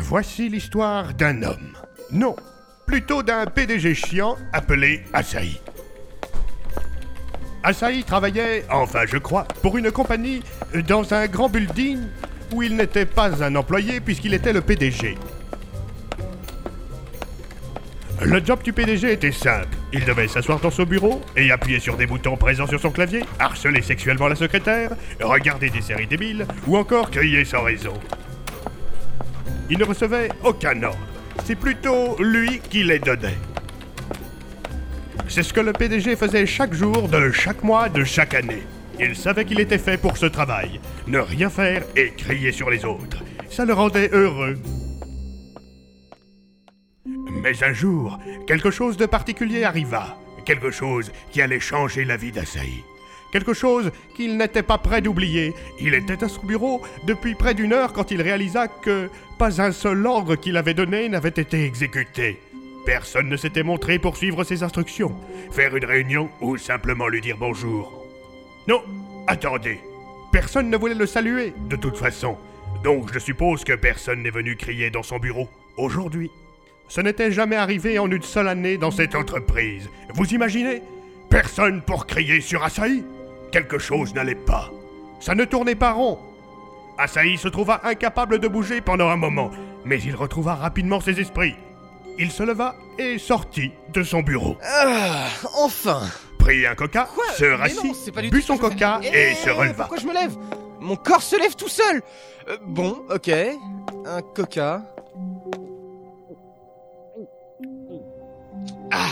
Voici l'histoire d'un homme. Non, plutôt d'un PDG chiant appelé Asahi. Asahi travaillait, enfin je crois, pour une compagnie dans un grand building où il n'était pas un employé puisqu'il était le PDG. Le job du PDG était simple. Il devait s'asseoir dans son bureau et appuyer sur des boutons présents sur son clavier, harceler sexuellement la secrétaire, regarder des séries débiles ou encore crier sans raison. Il ne recevait aucun ordre. C'est plutôt lui qui les donnait. C'est ce que le PDG faisait chaque jour, de chaque mois, de chaque année. Il savait qu'il était fait pour ce travail. Ne rien faire et crier sur les autres. Ça le rendait heureux. Mais un jour, quelque chose de particulier arriva. Quelque chose qui allait changer la vie d'Asahi. Quelque chose qu'il n'était pas prêt d'oublier. Il était à son bureau depuis près d'une heure quand il réalisa que pas un seul ordre qu'il avait donné n'avait été exécuté. Personne ne s'était montré pour suivre ses instructions, faire une réunion ou simplement lui dire bonjour. Non, attendez. Personne ne voulait le saluer, de toute façon. Donc je suppose que personne n'est venu crier dans son bureau aujourd'hui. Ce n'était jamais arrivé en une seule année dans cette entreprise. Vous imaginez? Personne pour crier sur Asahi? Quelque chose n'allait pas. Ça ne tournait pas rond. Asahi se trouva incapable de bouger pendant un moment, mais il retrouva rapidement ses esprits. Il se leva et sortit de son bureau. Ah, enfin Prit un coca, Quoi se non, rassit, c'est pas du but son je coca et Eh, se releva. Pourquoi je me lève? Mon corps se lève tout seul Euh, Bon, ok. Un coca. Ah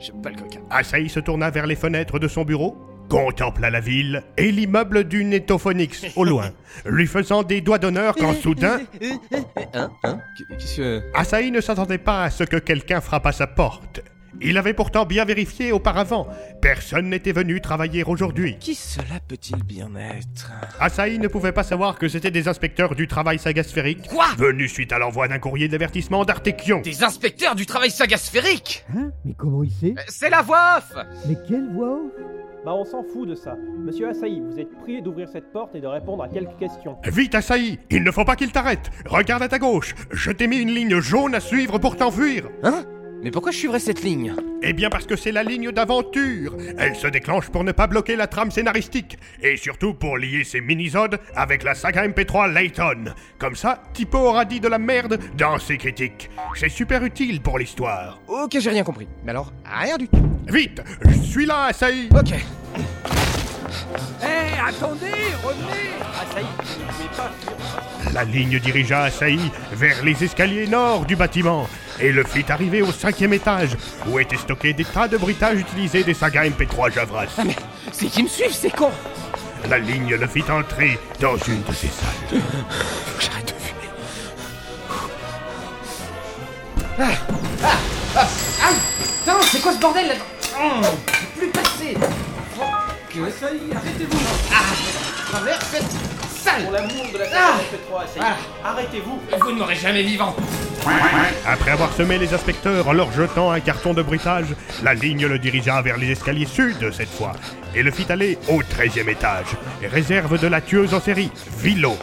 J'aime pas le coca. Asahi se tourna vers les fenêtres de son bureau, contempla la ville et l'immeuble du Netophonix au loin, lui faisant des doigts d'honneur quand soudain, Hein Hein Qu'est-ce que... Asahi ne s'attendait pas à ce que quelqu'un frappe à sa porte. Il avait pourtant bien vérifié auparavant. Personne n'était venu travailler aujourd'hui. Qui cela peut-il bien être? Asahi ne pouvait pas savoir que c'était des inspecteurs du travail sagasphérique, Quoi? venus suite à l'envoi d'un courrier d'avertissement d'Artekion. Des inspecteurs du travail sagasphérique? Hein? Mais comment il sait? Euh, C'est la voix off Mais quelle voix off? Bah on s'en fout de ça. Monsieur Asahi, vous êtes prié d'ouvrir cette porte et de répondre à quelques questions. Vite, Asahi Il ne faut pas qu'il t'arrête Regarde à ta gauche Je t'ai mis une ligne jaune à suivre pour t'enfuir Hein? Mais pourquoi je suivrais cette ligne? Eh bien parce que c'est la ligne d'aventure Elle se déclenche pour ne pas bloquer la trame scénaristique, et surtout pour lier ces minisodes avec la saga MP3 Layton. Comme ça, Tipo aura dit de la merde dans ses critiques. C'est super utile pour l'histoire. Ok, j'ai rien compris. Mais alors, rien du tout. Vite Je suis là, Asahi Ok. Hé, attendez, revenez ne pouvez pas fuir. La ligne dirigea Asahi vers les escaliers nord du bâtiment et le fit arriver au cinquième étage, où étaient stockés des tas de bruitages utilisés des sagas MP3 Javras. Ah mais, c'est qui me suivent, c'est con La ligne le fit entrer dans une de ces salles. Faut que j'arrête de fumer. Ah Ah Ah c'est quoi ce bordel là oh, plus passer Oh, que... Asahi, arrêtez-vous. Ah Travers cette salle Pour l'amour de la Ah saga MP3, Asahi, Voilà. arrêtez-vous. Vous ne m'aurez jamais vivant. Après avoir semé les inspecteurs en leur jetant un carton de bruitage, la ligne le dirigea vers les escaliers sud cette fois et le fit aller au 13e étage, réserve de la tueuse en série, Vilo.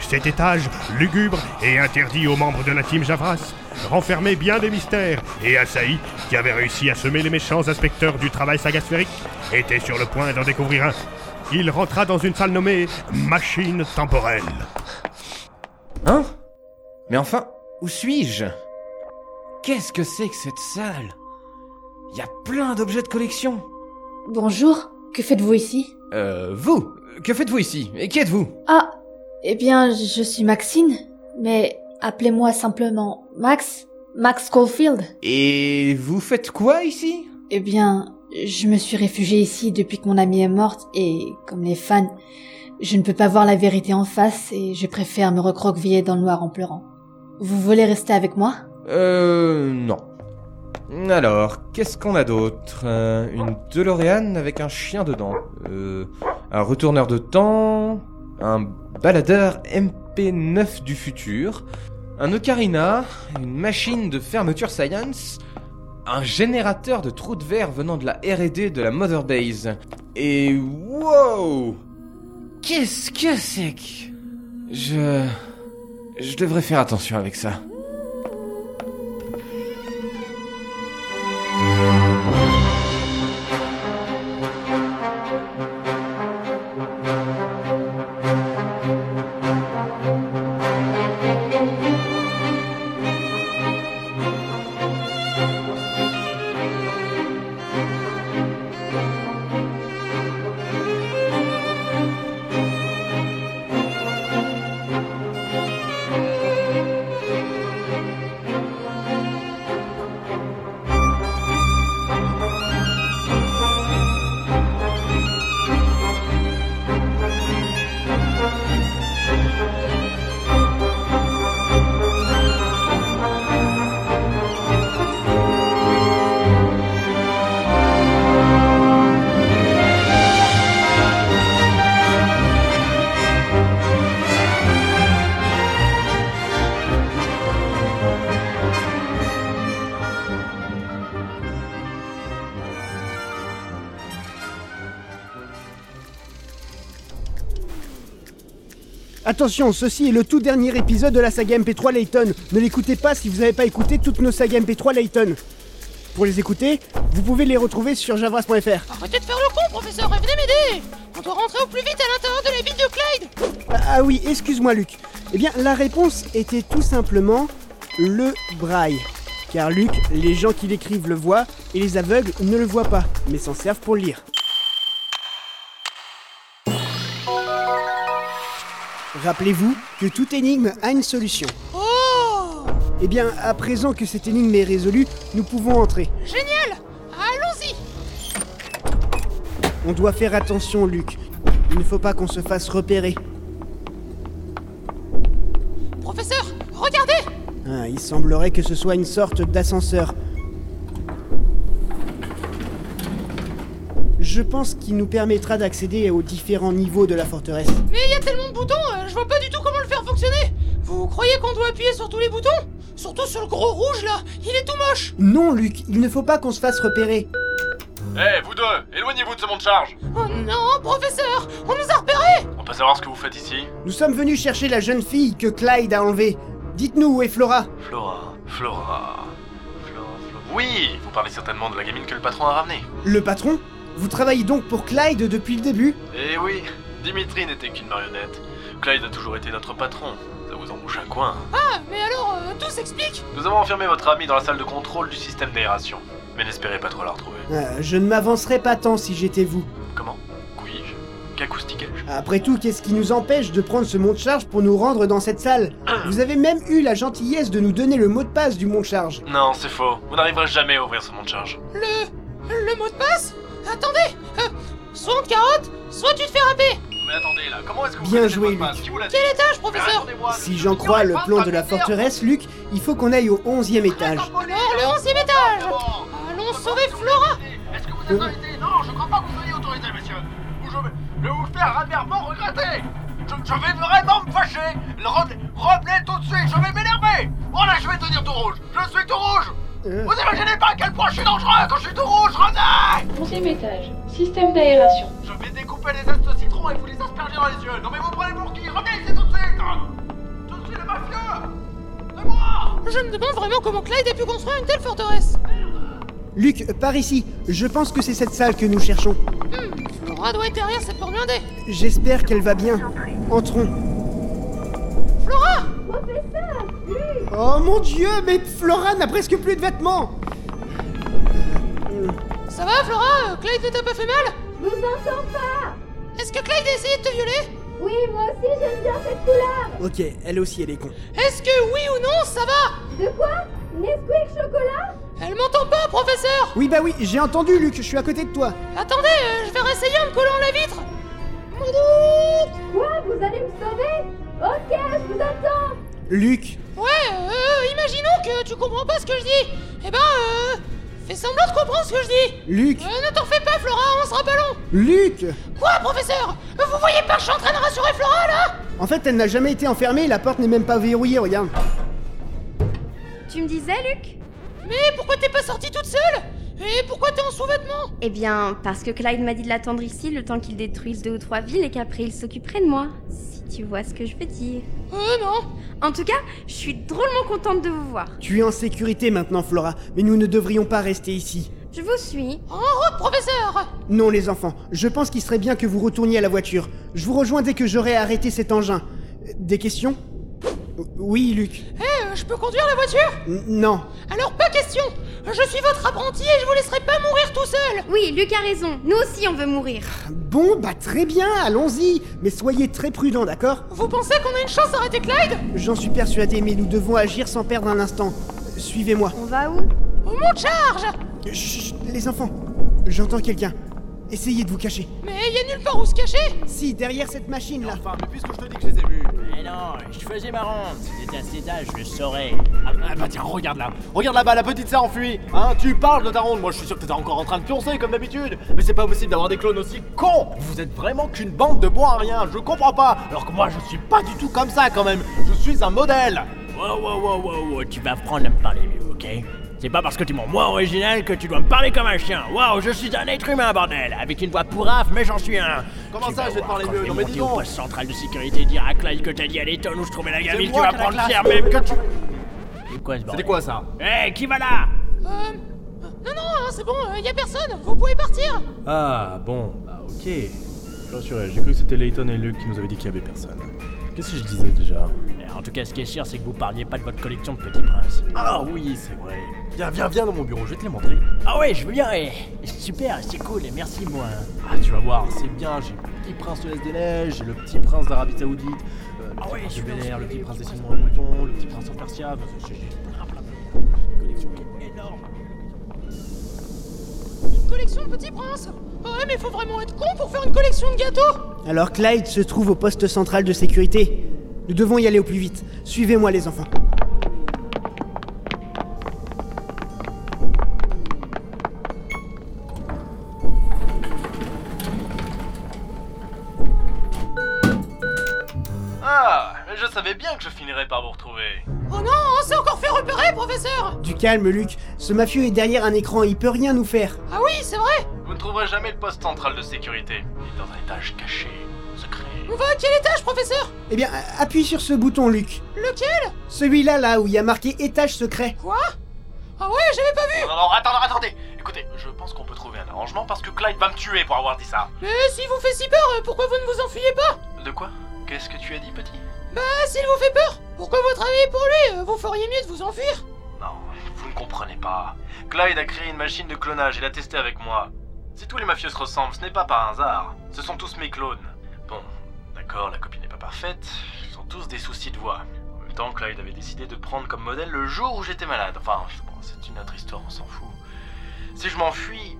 Cet étage, lugubre et interdit aux membres de la team Javras, renfermait bien des mystères. Et Asahi, qui avait réussi à semer les méchants inspecteurs du travail sagasphérique, était sur le point d'en découvrir un. Il rentra dans une salle nommée Machine temporelle. Hein? Mais enfin, où suis-je? Qu'est-ce que c'est que cette salle? Il y a plein d'objets de collection. Bonjour, que faites-vous ici? Euh, vous. Que faites-vous ici? Et qui êtes-vous? Ah, eh bien, je suis Maxine, mais appelez-moi simplement Max, Max Caulfield. Et vous faites quoi ici? Eh bien, je me suis réfugiée ici depuis que mon amie est morte et, comme les fans, je ne peux pas voir la vérité en face et je préfère me recroqueviller dans le noir en pleurant. Vous voulez rester avec moi? Euh, non. Alors, qu'est-ce qu'on a d'autre? Euh, Une DeLorean avec un chien dedans. Euh, un retourneur de temps. Un baladeur MP9 du futur. Un ocarina. Une machine de fermeture science. Un générateur de trous de verre venant de la R&D de la Mother Base. Et wow Qu'est-ce que c'est que... Je... Je devrais faire attention avec ça. Attention, ceci est le tout dernier épisode de la saga MP3 Layton. Ne l'écoutez pas si vous n'avez pas écouté toutes nos sagas MP3 Layton. Pour les écouter, vous pouvez les retrouver sur javras.fr. Arrêtez de faire le con, professeur, et venez m'aider On doit rentrer au plus vite à l'intérieur de la ville de Clyde Ah, ah oui, excuse-moi Luc. Eh bien, la réponse était tout simplement le braille. Car Luc, les gens qui l'écrivent le voient et les aveugles ne le voient pas, mais s'en servent pour le lire. Rappelez-vous que toute énigme a une solution. Oh Eh bien, à présent que cette énigme est résolue, nous pouvons entrer. Génial Allons-y On doit faire attention, Luc. Il ne faut pas qu'on se fasse repérer. Professeur, regardez Ah, il semblerait que ce soit une sorte d'ascenseur. Je pense qu'il nous permettra d'accéder aux différents niveaux de la forteresse. Mais il y a tellement de boutons, euh, je vois pas du tout comment le faire fonctionner. Vous croyez qu'on doit appuyer sur tous les boutons? Surtout sur le gros rouge là. Il est tout moche. Non, Luc, il ne faut pas qu'on se fasse repérer. Eh, vous deux, éloignez-vous de ce monde charge. Oh non, professeur On nous a repérés. On peut savoir ce que vous faites ici. Nous sommes venus chercher la jeune fille que Clyde a enlevée. Dites-nous où est Flora. Flora, Flora, Flora, Flora... Oui, vous parlez certainement de la gamine que le patron a ramenée. Le patron? Vous travaillez donc pour Clyde depuis le début Eh oui, Dimitri n'était qu'une marionnette. Clyde a toujours été notre patron. Ça vous en bouge un coin. Ah, mais alors, euh, tout s'explique Nous avons enfermé votre ami dans la salle de contrôle du système d'aération. Mais n'espérez pas trop la retrouver. Euh, Je ne m'avancerais pas tant si j'étais vous. Comment? Couille-je? Qu'acoustiquais-je Après tout, qu'est-ce qui nous empêche de prendre ce monte-charge pour nous rendre dans cette salle? Vous avez même eu la gentillesse de nous donner le mot de passe du monte-charge. Non, c'est faux. Vous n'arriverez jamais à ouvrir ce monde charge. Le... le mot de passe? Attendez euh, Soit on te carotte, soit tu te fais râper Mais attendez là, comment est-ce que vous Bien joué, Luc. Quel étage, professeur Si je- j'en je crois le plan de la forteresse, Luc, il faut qu'on aille au 11e étage. Alors, le 11 étage D'abord. Allons sauver Flora Est-ce que vous êtes arrêté Non, je crois pas que vous soyez autorisé, monsieur. Ou je vais, vous faire amèrement regretter. Je, je vais vraiment me fâcher. Le Revenez, revenez tout de suite, je vais m'énerver. Oh là, je vais devenir tout rouge. Je suis tout rouge. Euh, Vous imaginez pas à quel point je suis dangereux quand je suis tout rouge, revenez Onzième étage. Système d'aération. Je vais découper les zestes de citron et vous les asperger dans les yeux. Non mais vous prenez pour qui Revenez ici tout de suite Je suis le mafieux C'est moi Je me demande vraiment comment Clyde a pu construire une telle forteresse Luc, par ici. Je pense que c'est cette salle que nous cherchons. Flora doit être derrière cette porte blindée J'espère qu'elle va bien. Entrons. Oh mon dieu, mais Flora n'a presque plus de vêtements. Ça va, Flora? Clyde ne t'a pas fait mal? Je vous entends pas. Est-ce que Clyde a essayé de te violer? Oui, moi aussi j'aime bien cette couleur. Ok, elle aussi elle est con. Est-ce que oui ou non, ça va? De quoi? Nesquik chocolat? Elle m'entend pas, professeur. Oui bah oui, j'ai entendu Luc, je suis à côté de toi. Attendez, euh, je vais réessayer en me collant la vitre. Mon Dieu Quoi Vous allez me sauver? Ok, je vous attends. Luc, Ouais, euh, imaginons que tu comprends pas ce que je dis. Eh ben, euh, fais semblant de comprendre ce que je dis. Luc, Euh, ne t'en fais pas, Flora, on sera pas long. Luc. Quoi, professeur? Vous voyez pas que je suis en train de rassurer Flora, là? En fait, elle n'a jamais été enfermée, la porte n'est même pas verrouillée, regarde. Tu me disais, Luc? Mais pourquoi t'es pas sortie toute seule? Et pourquoi t'es en sous-vêtements? Eh bien, parce que Clyde m'a dit de l'attendre ici le temps qu'il détruise deux ou trois villes et qu'après il s'occuperait de moi. Tu vois ce que je veux dire. Euh, non. En tout cas, je suis drôlement contente de vous voir. Tu es en sécurité maintenant, Flora, mais nous ne devrions pas rester ici. Je vous suis. En route, professeur Non, les enfants, je pense qu'il serait bien que vous retourniez à la voiture. Je vous rejoins dès que j'aurai arrêté cet engin. Euh, Des questions? Oui, Luc. Eh, je peux conduire la voiture? N- non. Alors, pas question Je suis votre apprenti et je vous laisserai pas mourir tout seul Oui, Luc a raison. Nous aussi, on veut mourir. Bon, bah très bien, allons-y. Mais soyez très prudents, d'accord? Vous pensez qu'on a une chance d'arrêter Clyde? J'en suis persuadé, mais nous devons agir sans perdre un instant. Suivez-moi. On va où? On monte charge Chut, les enfants. J'entends quelqu'un. Essayez de vous cacher. Mais y a nulle part où se cacher Si, derrière cette machine-là. Enfin, mais puisque je te dis que je les ai vus. Je faisais ma ronde. Si t'étais à cet je le saurais. Ah, ah, bah tiens, regarde là. Regarde là-bas, la petite s'est enfuie. Hein, tu parles de ta ronde. Moi, je suis sûr que t'étais encore en train de pioncer comme d'habitude. Mais c'est pas possible d'avoir des clones aussi cons. Vous êtes vraiment qu'une bande de bois à rien. Je comprends pas. Alors que moi, je suis pas du tout comme ça quand même. Je suis un modèle. Wow, wow, wow, wow, wow, tu vas apprendre à me parler mieux, ok? C'est pas parce que tu m'en moins original que tu dois me parler comme un chien. Waouh, je suis un être humain, bordel Avec une voix pourrave, mais j'en suis un. Comment Tu ça, je vais te parler mieux Non, mais dis au donc. poste central de sécurité dire à Clyde que t'as dit à l'étonne où je trouvais la gamine, tu moi vas prendre cher même que tu... C'est quoi ce bordel C'était quoi ça Hé, qui va là Euh... Non, non, hein, c'est bon, euh, y a personne Vous pouvez partir Ah, bon, bah ok. Je suis rassuré, j'ai cru que c'était Layton et Luke qui nous avaient dit qu'il y avait personne. Qu'est-ce que je disais déjà? Eh, En tout cas, ce qui est sûr, c'est que vous parliez pas de votre collection de petits princes. Ah oui, c'est vrai. Viens, viens, viens dans mon bureau, je vais te les montrer. Ah ouais, je veux bien, eh. Super, c'est cool, et merci, moi. Ah, tu vas voir, c'est bien. J'ai le petit prince de l'Est des Neiges, j'ai le petit prince d'Arabie Saoudite, euh, le Ah petit ouais, prince de Bel Air, le petit prince des Simons et Mouton, le petit prince en Persia. c'est- j'ai plein, plein, plein. Une collection qui est énorme. Une collection de petits princes Ouais, mais faut vraiment être con pour faire une collection de gâteaux Alors Clyde se trouve au poste central de sécurité. Nous devons y aller au plus vite. Suivez-moi, les enfants. Ah, mais je savais bien que je finirais par vous retrouver. Oh non, on s'est encore fait repérer, professeur Du calme, Luc. Ce mafieux est derrière un écran, il peut rien nous faire. Ah oui, c'est vrai Vous ne trouverez jamais le poste central de sécurité. Il est dans un étage caché. On va à quel étage, professeur? Eh bien, appuie sur ce bouton, Luc. Lequel? Celui-là, là, où il y a marqué étage secret. Quoi? Ah ouais, j'avais pas vu Non, non, attendez, attendez. Écoutez, je pense qu'on peut trouver un arrangement parce que Clyde va me tuer pour avoir dit ça. Mais s'il vous fait si peur, euh, pourquoi vous ne vous enfuyez pas? De quoi? Qu'est-ce que tu as dit, petit? Bah, s'il vous fait peur, pourquoi vous travaillez pour lui? Euh, Vous feriez mieux de vous enfuir Non, vous ne comprenez pas. Clyde a créé une machine de clonage et l'a testée avec moi. Si tous les mafieux se ressemblent, ce n'est pas par hasard. Ce sont tous mes clones. D'accord, la copie n'est pas parfaite. Ils ont tous des soucis de voix. En même temps, Clyde avait décidé de prendre comme modèle le jour où j'étais malade. Enfin, bon, c'est une autre histoire, on s'en fout. Si je m'enfuis,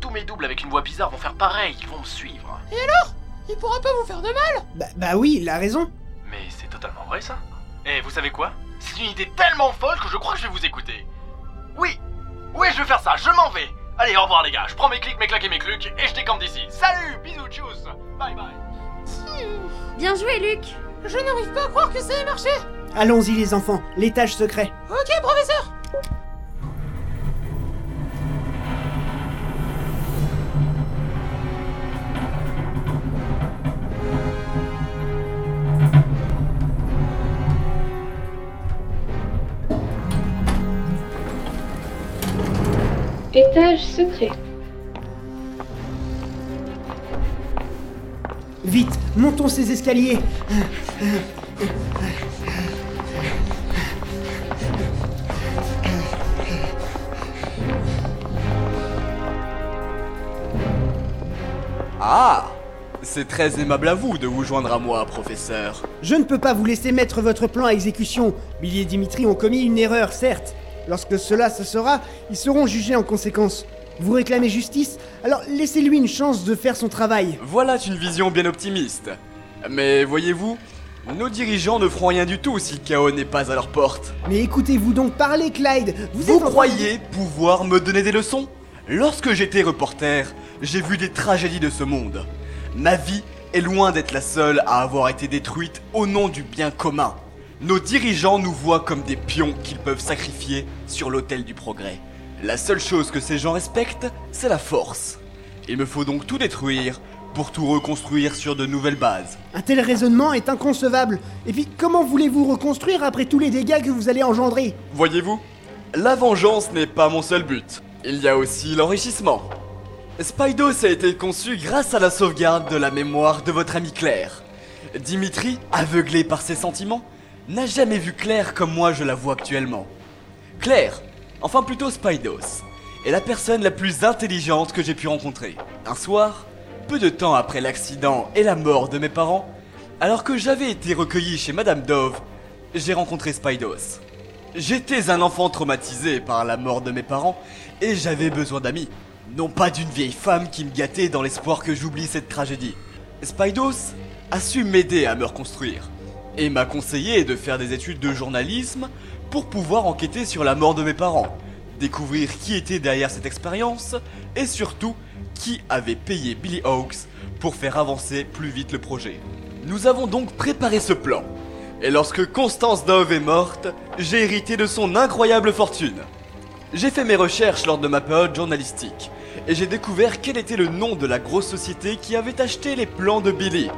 tous mes doubles avec une voix bizarre vont faire pareil. Ils vont me suivre. Et alors? Il pourra pas vous faire de mal? Bah, bah oui, il a raison. Mais c'est totalement vrai ça. Et vous savez quoi? C'est une idée tellement folle que je crois que je vais vous écouter. Oui, oui, je vais faire ça, je m'en vais. Allez, au revoir les gars, je prends mes clics, mes claques et mes clucs et je décampe d'ici. Salut, bisous, tchuss, bye bye. Bien joué, Luc. Je n'arrive pas à croire que ça ait marché Allons-y, les enfants. L'étage secret. Ok, professeur Étage secret. Vite, montons ces escaliers. Ah C'est très aimable à vous de vous joindre à moi, professeur. Je ne peux pas vous laisser mettre votre plan à exécution. Billy et Dimitri ont commis une erreur, certes. Lorsque cela se sera, ils seront jugés en conséquence. Vous réclamez justice Alors laissez-lui une chance de faire son travail. Voilà une vision bien optimiste. Mais voyez-vous, nos dirigeants ne feront rien du tout si le chaos n'est pas à leur porte. Mais écoutez-vous donc parler, Clyde Vous, Vous êtes en train de- croyez pouvoir me donner des leçons? Lorsque j'étais reporter, j'ai vu des tragédies de ce monde. Ma vie est loin d'être la seule à avoir été détruite au nom du bien commun. Nos dirigeants nous voient comme des pions qu'ils peuvent sacrifier sur l'autel du progrès. La seule chose que ces gens respectent, c'est la force. Il me faut donc tout détruire pour tout reconstruire sur de nouvelles bases. Un tel raisonnement est inconcevable. Et puis, comment voulez-vous reconstruire après tous les dégâts que vous allez engendrer? Voyez-vous, la vengeance n'est pas mon seul but. Il y a aussi l'enrichissement. Spydos a été conçu grâce à la sauvegarde de la mémoire de votre ami Claire. Dimitri, aveuglé par ses sentiments, n'a jamais vu Claire comme moi je la vois actuellement. Claire, enfin plutôt Spydos, est la personne la plus intelligente que j'ai pu rencontrer. Un soir, peu de temps après l'accident et la mort de mes parents, alors que j'avais été recueilli chez Madame Dove, j'ai rencontré Spydos. J'étais un enfant traumatisé par la mort de mes parents et j'avais besoin d'amis. Non pas d'une vieille femme qui me gâtait dans l'espoir que j'oublie cette tragédie. Spydos a su m'aider à me reconstruire et m'a conseillé de faire des études de journalisme pour pouvoir enquêter sur la mort de mes parents, découvrir qui était derrière cette expérience et surtout qui avait payé Billy Hawks pour faire avancer plus vite le projet. Nous avons donc préparé ce plan. Et lorsque Constance Dove est morte, j'ai hérité de son incroyable fortune. J'ai fait mes recherches lors de ma période journalistique et j'ai découvert quel était le nom de la grosse société qui avait acheté les plans de Billy.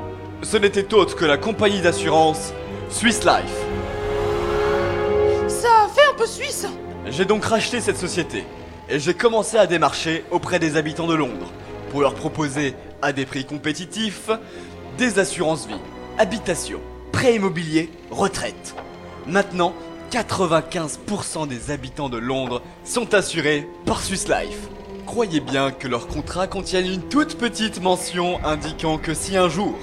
Ce n'était autre que la compagnie d'assurance Swiss Life. J'ai donc racheté cette société et j'ai commencé à démarcher auprès des habitants de Londres pour leur proposer à des prix compétitifs des assurances vie, habitation, prêt immobilier, retraite. Maintenant, 95% des habitants de Londres sont assurés par Swiss Life. Croyez bien que leurs contrats contiennent une toute petite mention indiquant que si un jour,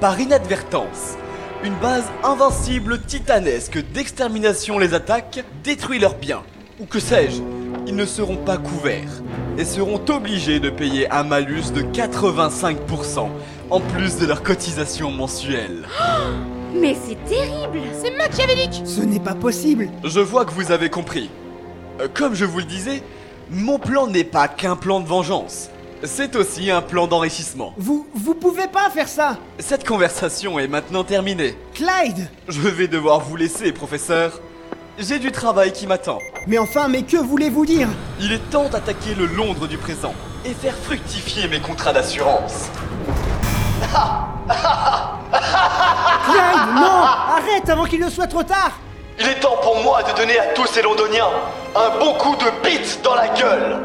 par inadvertance, une base invincible titanesque d'extermination les attaque, détruit leurs biens, ou que sais-je, ils ne seront pas couverts et seront obligés de payer un malus de 85% en plus de leur cotisation mensuelle. Mais c'est terrible C'est machiavélique Ce n'est pas possible Je vois que vous avez compris. Euh, Comme je vous le disais, mon plan n'est pas qu'un plan de vengeance. C'est aussi un plan d'enrichissement. Vous, vous pouvez pas faire ça Cette conversation est maintenant terminée. Clyde Je vais devoir vous laisser, professeur. J'ai du travail qui m'attend. Mais enfin, mais que voulez-vous dire? Il est temps d'attaquer le Londres du présent et faire fructifier mes contrats d'assurance. Clyde, non Arrête avant qu'il ne soit trop tard Il est temps pour moi de donner à tous ces londoniens un bon coup de bite dans la gueule.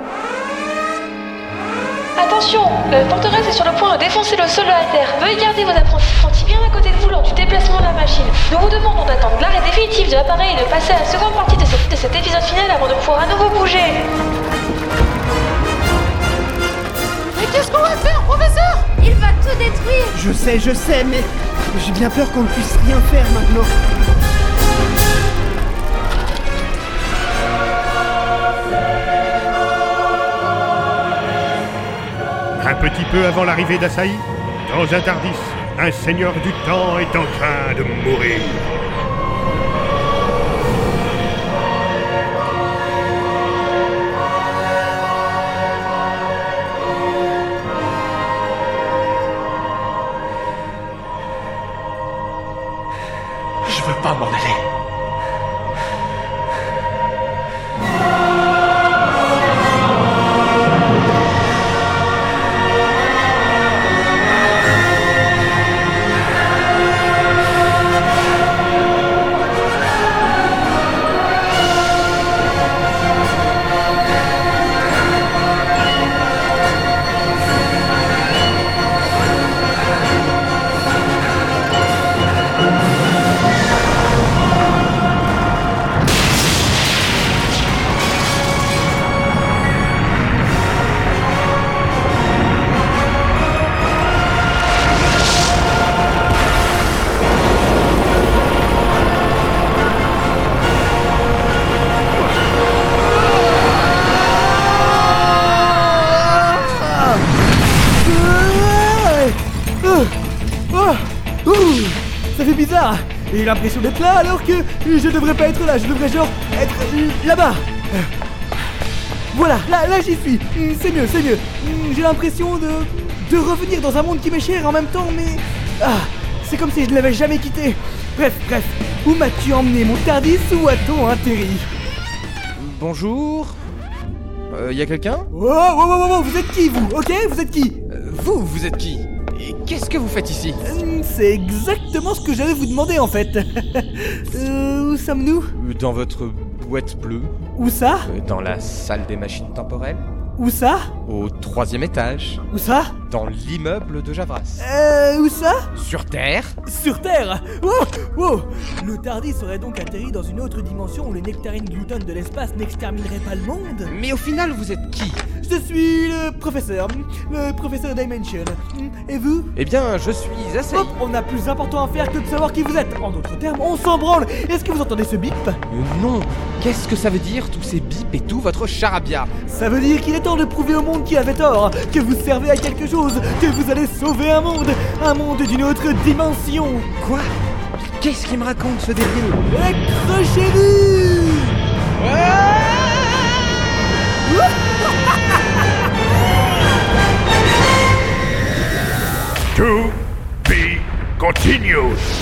Attention, la forteresse est sur le point de défoncer le sol de la terre. Veuillez garder vos apprentis bien à côté de vous lors du déplacement de la machine. Nous vous demandons d'attendre l'arrêt définitif de l'appareil et de passer à la seconde partie de, cette- de cet épisode final avant de pouvoir à nouveau bouger. Mais qu'est-ce qu'on va faire, professeur? Il va tout détruire Je sais, je sais, mais j'ai bien peur qu'on ne puisse rien faire maintenant. Petit peu avant l'arrivée d'Asahi, dans un Tardis, un seigneur du temps est en train de mourir. Oh, oh, ça fait bizarre. J'ai l'impression d'être là alors que je devrais pas être là. Je devrais genre être là-bas. Voilà, là, là j'y suis. C'est mieux, c'est mieux. J'ai l'impression de, de revenir dans un monde qui m'est cher en même temps, mais ah, c'est comme si je ne l'avais jamais quitté. Bref, bref. Où m'as-tu emmené, mon Tardis ou a-t-on atterri? Bonjour Euh, y a quelqu'un? Oh, oh, oh, oh, oh, vous êtes qui, vous? Ok, vous êtes qui? Euh, Vous, vous êtes qui? Qu'est-ce que vous faites ici Hum, C'est exactement ce que j'allais vous demander en fait. Euh, où sommes-nous? Euh, Dans votre boîte bleue. Où ça? Euh, Dans la salle des machines temporelles. Où ça? Au troisième étage. Où ça? Dans l'immeuble de Javras. Euh, où ça? Sur Terre. Sur Terre! Wow! Wow! Le Tardis serait donc atterri dans une autre dimension où les nectarines gloutonnes de l'espace n'extermineraient pas le monde. Mais au final, vous êtes qui? Je suis le professeur, le professeur Dimension. Et vous? Eh bien, je suis assez... Hop, on a plus important à faire que de savoir qui vous êtes. En d'autres termes, on s'en branle. Est-ce que vous entendez ce bip? Euh, non Qu'est-ce que ça veut dire, tous ces bips et tout votre charabia? Ça veut dire qu'il est temps de prouver au monde qui avait tort, que vous servez à quelque chose, que vous allez sauver un monde, un monde d'une autre dimension. Quoi? Qu'est-ce qu'il me raconte, ce débile Accrochez-vous continues!